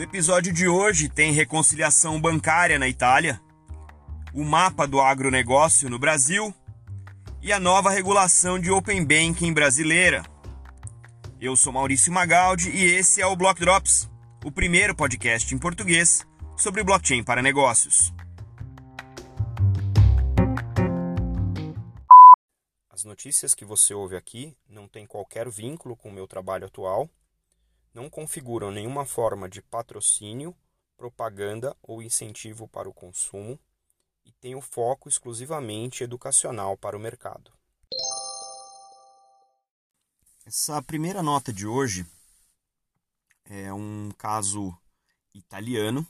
No episódio de hoje tem reconciliação bancária na Itália, o mapa do agronegócio no Brasil e a nova regulação de Open Banking brasileira. Eu sou Maurício Magaldi e esse é o Block Drops, o primeiro podcast em português sobre blockchain para negócios. As notícias que você ouve aqui não têm qualquer vínculo com o meu trabalho atual, não configuram nenhuma forma de patrocínio, propaganda ou incentivo para o consumo e têm o foco exclusivamente educacional para o mercado. Essa primeira nota de hoje é um caso italiano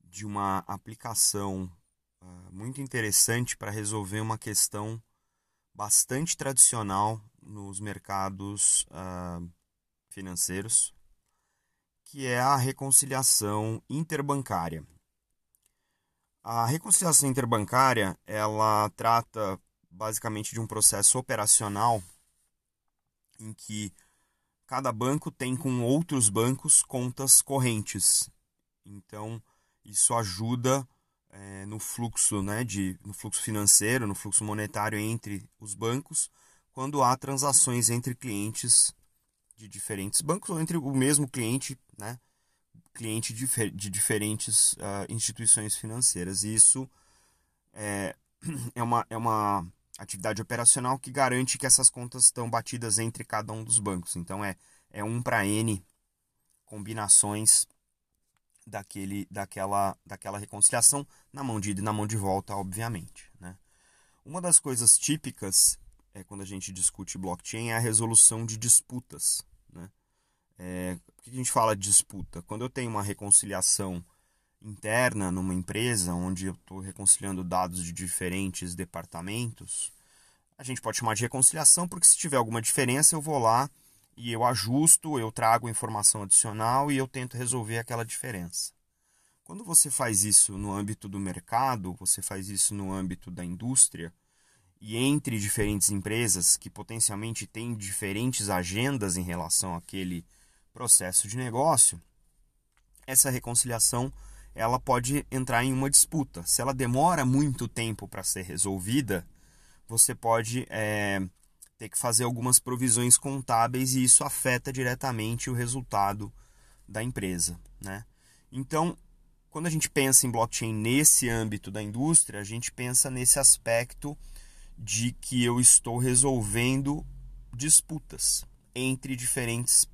de uma aplicação uh, muito interessante para resolver uma questão bastante tradicional nos mercados uh, financeiros, que é a reconciliação interbancária. A reconciliação interbancária ela trata basicamente de um processo operacional em que cada banco tem com outros bancos contas correntes. Então isso ajuda é, no fluxo, né, de, no fluxo financeiro, no fluxo monetário entre os bancos, quando há transações entre clientes de diferentes bancos ou entre o mesmo cliente, né, cliente de, de diferentes uh, instituições financeiras. E isso é, é, uma, é uma atividade operacional que garante que essas contas estão batidas entre cada um dos bancos. Então é, é um para N combinações daquele, daquela, daquela reconciliação na mão de ida e na mão de volta, obviamente. Né? Uma das coisas típicas é, quando a gente discute blockchain é a resolução de disputas. Né? É, por que a gente fala de disputa? Quando eu tenho uma reconciliação interna numa empresa, onde eu estou reconciliando dados de diferentes departamentos, a gente pode chamar de reconciliação, porque se tiver alguma diferença, eu vou lá e eu ajusto, eu trago informação adicional e eu tento resolver aquela diferença. Quando você faz isso no âmbito do mercado, você faz isso no âmbito da indústria e entre diferentes empresas que potencialmente têm diferentes agendas em relação àquele processo de negócio, essa reconciliação ela pode entrar em uma disputa. Se ela demora muito tempo para ser resolvida, você pode é, ter que fazer algumas provisões contábeis e isso afeta diretamente o resultado da empresa. Né? Então, quando a gente pensa em blockchain nesse âmbito da indústria, a gente pensa nesse aspecto de que eu estou resolvendo disputas entre diferentes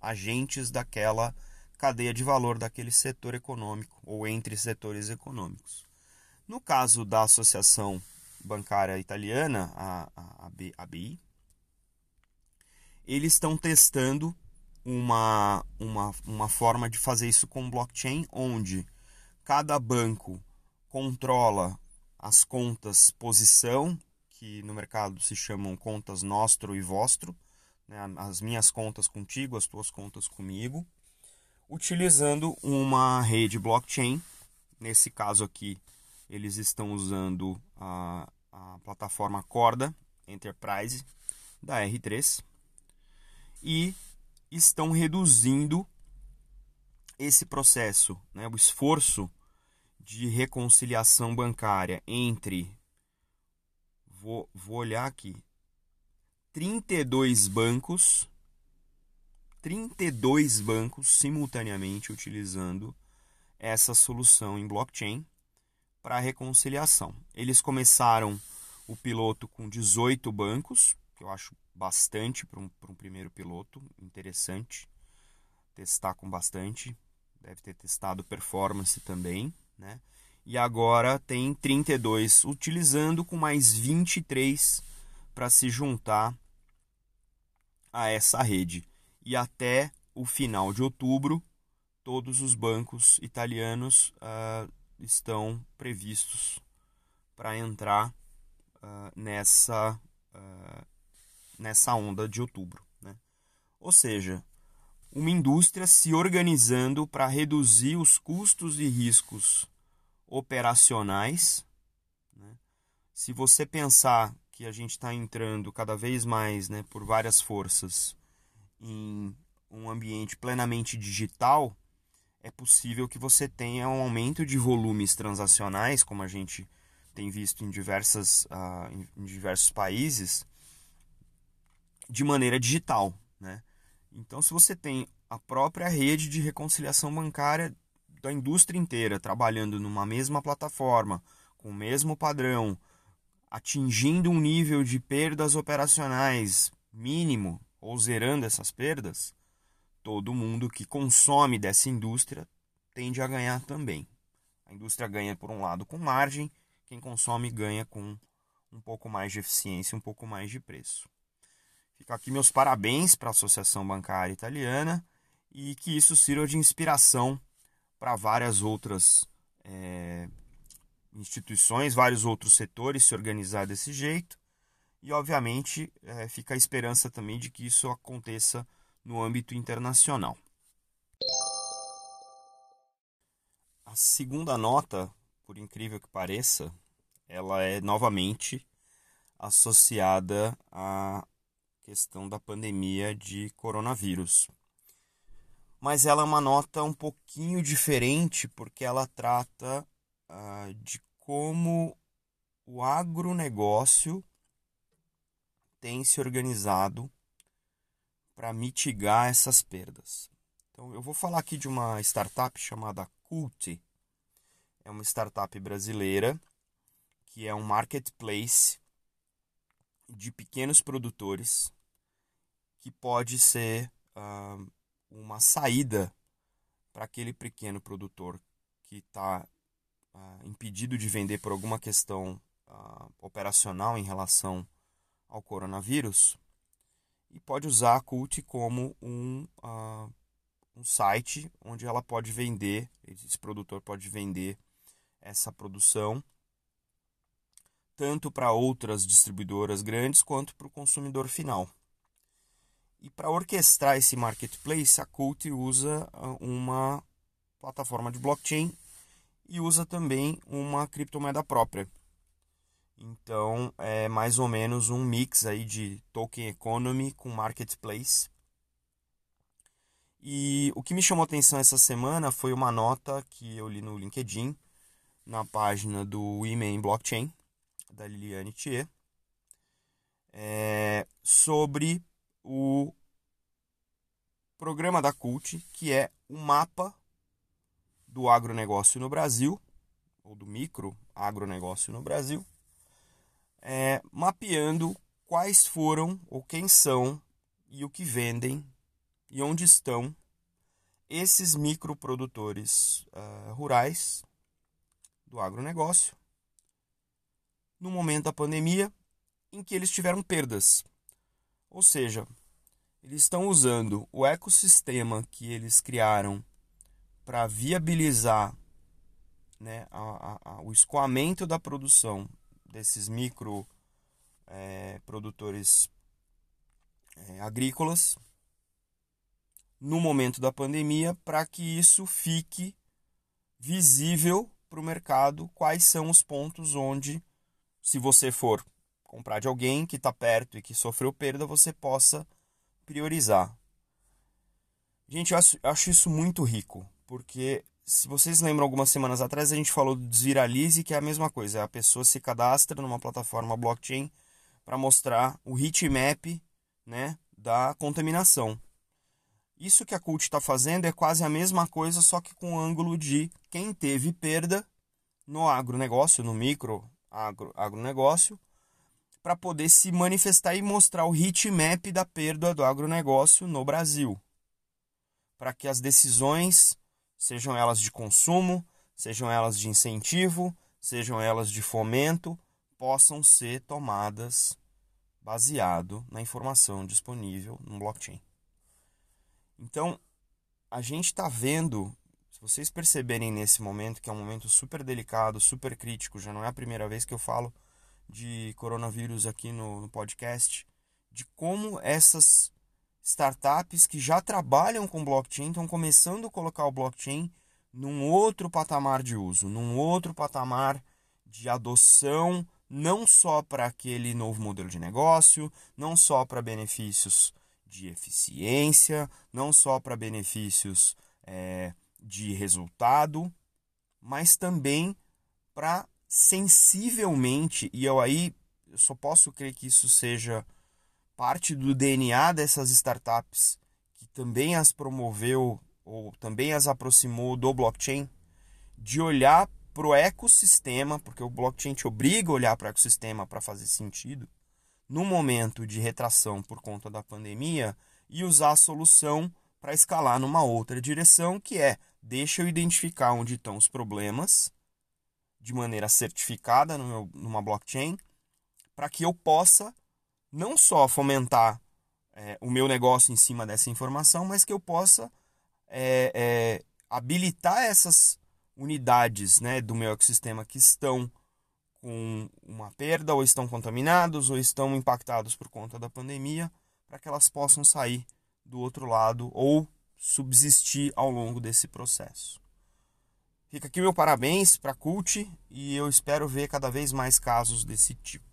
agentes daquela cadeia de valor daquele setor econômico ou entre setores econômicos. No caso da Associação bancária italiana, a, a, a BI, eles estão testando uma, uma, uma forma de fazer isso com blockchain, onde cada banco controla as contas posição, que no mercado se chamam contas nostro e vostro, né? as minhas contas contigo, as tuas contas comigo, utilizando uma rede blockchain. Nesse caso aqui, eles estão usando a, a plataforma Corda Enterprise da R3 e estão reduzindo esse processo, né, o esforço de reconciliação bancária entre vou, vou olhar aqui 32 bancos 32 bancos simultaneamente utilizando essa solução em blockchain para reconciliação. Eles começaram o piloto com 18 bancos, que eu acho bastante para um, um primeiro piloto, interessante. Testar com bastante, deve ter testado performance também, né? E agora tem 32 utilizando com mais 23 para se juntar a essa rede. E até o final de outubro, todos os bancos italianos uh, estão previstos para entrar uh, nessa, uh, nessa onda de outubro. Né? Ou seja, uma indústria se organizando para reduzir os custos e riscos operacionais. Né? Se você pensar que a gente está entrando cada vez mais né, por várias forças em um ambiente plenamente digital, é possível que você tenha um aumento de volumes transacionais, como a gente tem visto em, diversas, uh, em diversos países, de maneira digital. Né? Então, se você tem a própria rede de reconciliação bancária da indústria inteira trabalhando numa mesma plataforma, com o mesmo padrão, atingindo um nível de perdas operacionais mínimo ou zerando essas perdas, todo mundo que consome dessa indústria tende a ganhar também. A indústria ganha, por um lado, com margem, quem consome ganha com um pouco mais de eficiência, um pouco mais de preço. Fica aqui meus parabéns para a Associação Bancária Italiana e que isso sirva de inspiração para várias outras é, instituições, vários outros setores se organizar desse jeito. E, obviamente, é, fica a esperança também de que isso aconteça no âmbito internacional. A segunda nota, por incrível que pareça, ela é novamente associada à questão da pandemia de coronavírus. Mas ela é uma nota um pouquinho diferente porque ela trata uh, de como o agronegócio tem se organizado para mitigar essas perdas. Então, eu vou falar aqui de uma startup chamada Cult. É uma startup brasileira que é um marketplace de pequenos produtores que pode ser uh, uma saída para aquele pequeno produtor que está uh, impedido de vender por alguma questão uh, operacional em relação ao coronavírus e pode usar a Cult como um, uh, um site onde ela pode vender, esse produtor pode vender essa produção tanto para outras distribuidoras grandes quanto para o consumidor final. E para orquestrar esse marketplace, a Cult usa uma plataforma de blockchain e usa também uma criptomoeda própria. Então é mais ou menos um mix aí de token economy com marketplace. E o que me chamou atenção essa semana foi uma nota que eu li no LinkedIn, na página do Women Blockchain, da Liliane Thier, é, sobre o programa da CULT, que é o mapa do agronegócio no Brasil, ou do micro agronegócio no Brasil, é, mapeando quais foram ou quem são e o que vendem e onde estão esses microprodutores uh, rurais do agronegócio no momento da pandemia em que eles tiveram perdas. Ou seja, eles estão usando o ecossistema que eles criaram para viabilizar né, a, a, o escoamento da produção desses micro é, produtores é, agrícolas no momento da pandemia para que isso fique visível para o mercado quais são os pontos onde se você for comprar de alguém que está perto e que sofreu perda você possa priorizar gente eu acho, eu acho isso muito rico porque se vocês lembram algumas semanas atrás a gente falou do Desviralize, que é a mesma coisa, a pessoa se cadastra numa plataforma blockchain para mostrar o heatmap né, da contaminação. Isso que a Cult está fazendo é quase a mesma coisa, só que com o ângulo de quem teve perda no agronegócio, no micro agro, agronegócio, para poder se manifestar e mostrar o heatmap da perda do agronegócio no Brasil. Para que as decisões sejam elas de consumo, sejam elas de incentivo, sejam elas de fomento, possam ser tomadas baseado na informação disponível no blockchain. Então, a gente está vendo, se vocês perceberem nesse momento, que é um momento super delicado, super crítico, já não é a primeira vez que eu falo de coronavírus aqui no, no podcast, de como essas startups que já trabalham com blockchain estão começando a colocar o blockchain num outro patamar de uso, num outro patamar de adoção, não só para aquele novo modelo de negócio, não só para benefícios de eficiência, não só para benefícios é, de resultado, mas também para sensivelmente, e eu aí eu só posso crer que isso seja parte do DNA dessas startups, que também as promoveu ou também as aproximou do blockchain, de olhar para o ecossistema, porque o blockchain te obriga a olhar para o ecossistema para fazer sentido, no momento de retração por conta da pandemia, e usar a solução para escalar numa outra direção, que é deixa eu identificar onde estão os problemas de maneira certificada meu, numa blockchain, para que eu possa não só fomentar é, o meu negócio em cima dessa informação, mas que eu possa é, é, habilitar essas unidades né, do meu ecossistema que estão com uma perda, ou estão contaminados, ou estão impactados por conta da pandemia, para que elas possam sair do outro lado ou subsistir ao longo desse processo. Fica aqui meu parabéns para a Cult e eu espero ver cada vez mais casos desse tipo.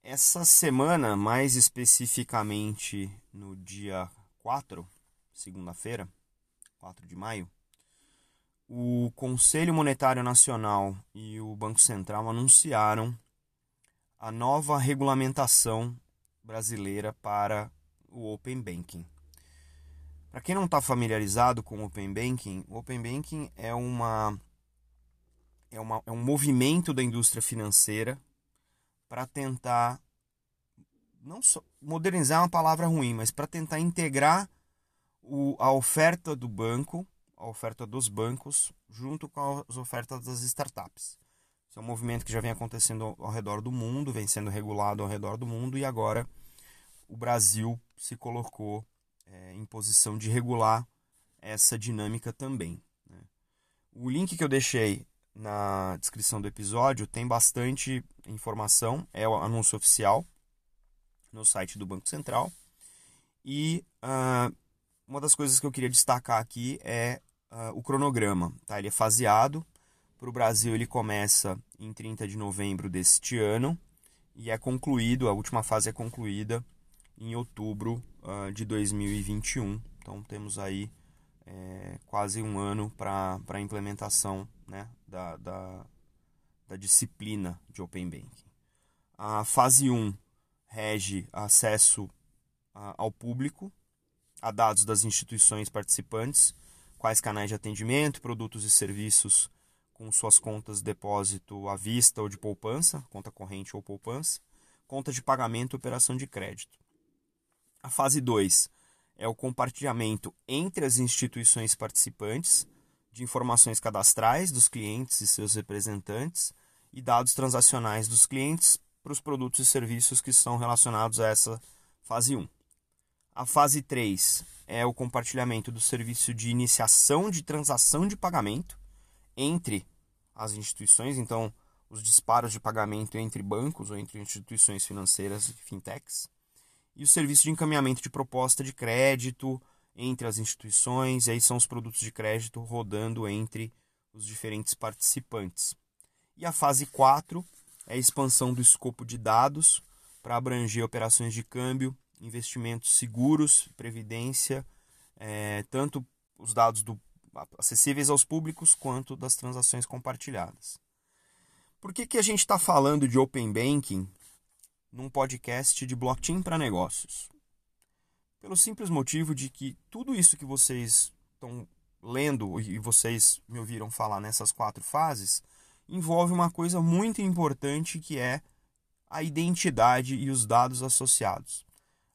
Essa semana, mais especificamente no dia 4, segunda-feira, 4 de maio, o Conselho Monetário Nacional e o Banco Central anunciaram a nova regulamentação brasileira para o Open Banking. Para quem não está familiarizado com o Open Banking, o Open Banking é, uma, é, uma, é um movimento da indústria financeira para tentar não só modernizar é uma palavra ruim, mas para tentar integrar o, a oferta do banco, a oferta dos bancos, junto com as ofertas das startups. Esse é um movimento que já vem acontecendo ao redor do mundo, vem sendo regulado ao redor do mundo e agora o Brasil se colocou é, em posição de regular essa dinâmica também. Né? O link que eu deixei na descrição do episódio tem bastante informação, é o anúncio oficial no site do Banco Central. E uh, uma das coisas que eu queria destacar aqui é uh, o cronograma. Tá? Ele é faseado. Para o Brasil, ele começa em 30 de novembro deste ano e é concluído, a última fase é concluída em outubro uh, de 2021. Então, temos aí é, quase um ano para a implementação né, da, da, da, disciplina de Open Banking. A fase 1 rege acesso ao público a dados das instituições participantes, quais canais de atendimento, produtos e serviços com suas contas de depósito à vista ou de poupança, conta corrente ou poupança, conta de pagamento e operação de crédito. A fase 2 é o compartilhamento entre as instituições participantes de informações cadastrais dos clientes e seus representantes e dados transacionais dos clientes para os produtos e serviços que são relacionados a essa fase 1. A fase 3 é o compartilhamento do serviço de iniciação de transação de pagamento entre as instituições, então os disparos de pagamento entre bancos ou entre instituições financeiras e fintechs, e o serviço de encaminhamento de proposta de crédito entre as instituições, e aí são os produtos de crédito rodando entre os diferentes participantes. E a fase 4 é a expansão do escopo de dados para abranger operações de câmbio, investimentos seguros, previdência, é, tanto os dados do, acessíveis aos públicos quanto das transações compartilhadas. Por que, que a gente está falando de Open Banking num podcast de blockchain para negócios? Pelo simples motivo de que tudo isso que vocês estão lendo e vocês me ouviram falar nessas quatro fases envolve uma coisa muito importante que é a identidade e os dados associados.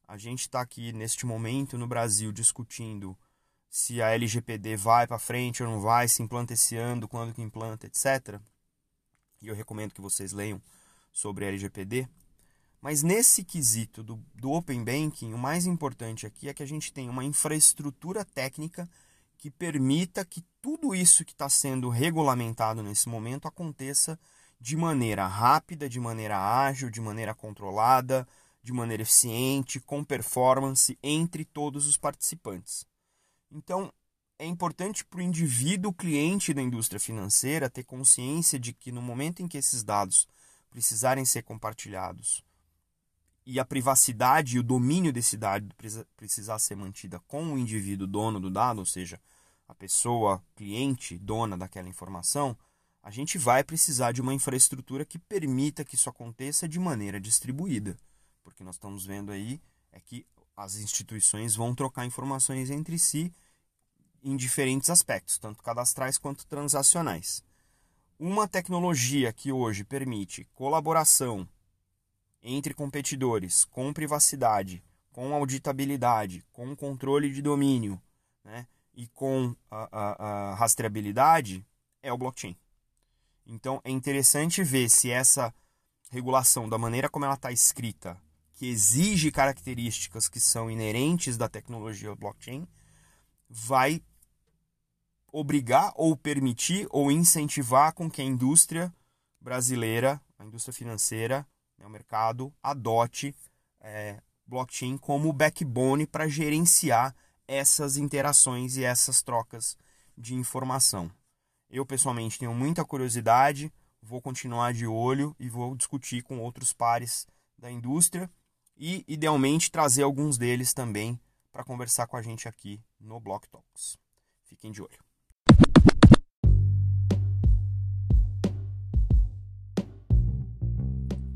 A gente está aqui neste momento no Brasil discutindo se a LGPD vai para frente ou não vai, se implanta esse ano, quando que implanta, etc. E eu recomendo que vocês leiam sobre a LGPD. Mas nesse quesito do, do Open Banking, o mais importante aqui é que a gente tem uma infraestrutura técnica que permita que tudo isso que está sendo regulamentado nesse momento aconteça de maneira rápida, de maneira ágil, de maneira controlada, de maneira eficiente, com performance entre todos os participantes. Então, é importante para o indivíduo cliente da indústria financeira ter consciência de que no momento em que esses dados precisarem ser compartilhados e a privacidade e o domínio desse dado precisar ser mantida com o indivíduo dono do dado, ou seja, a pessoa cliente dona daquela informação, a gente vai precisar de uma infraestrutura que permita que isso aconteça de maneira distribuída. Porque nós estamos vendo aí é que as instituições vão trocar informações entre si em diferentes aspectos, tanto cadastrais quanto transacionais. Uma tecnologia que hoje permite colaboração entre competidores com privacidade, com auditabilidade, com controle de domínio né, e com a, a, a rastreabilidade é o blockchain. Então é interessante ver se essa regulação, da maneira como ela está escrita, que exige características que são inerentes da tecnologia blockchain, vai obrigar ou permitir ou incentivar com que a indústria brasileira, a indústria financeira, né, o mercado, adote é, blockchain como backbone para gerenciar essas interações e essas trocas de informação. Eu pessoalmente tenho muita curiosidade, vou continuar de olho e vou discutir com outros pares da indústria e, idealmente, trazer alguns deles também para conversar com a gente aqui no Block Talks. Fiquem de olho.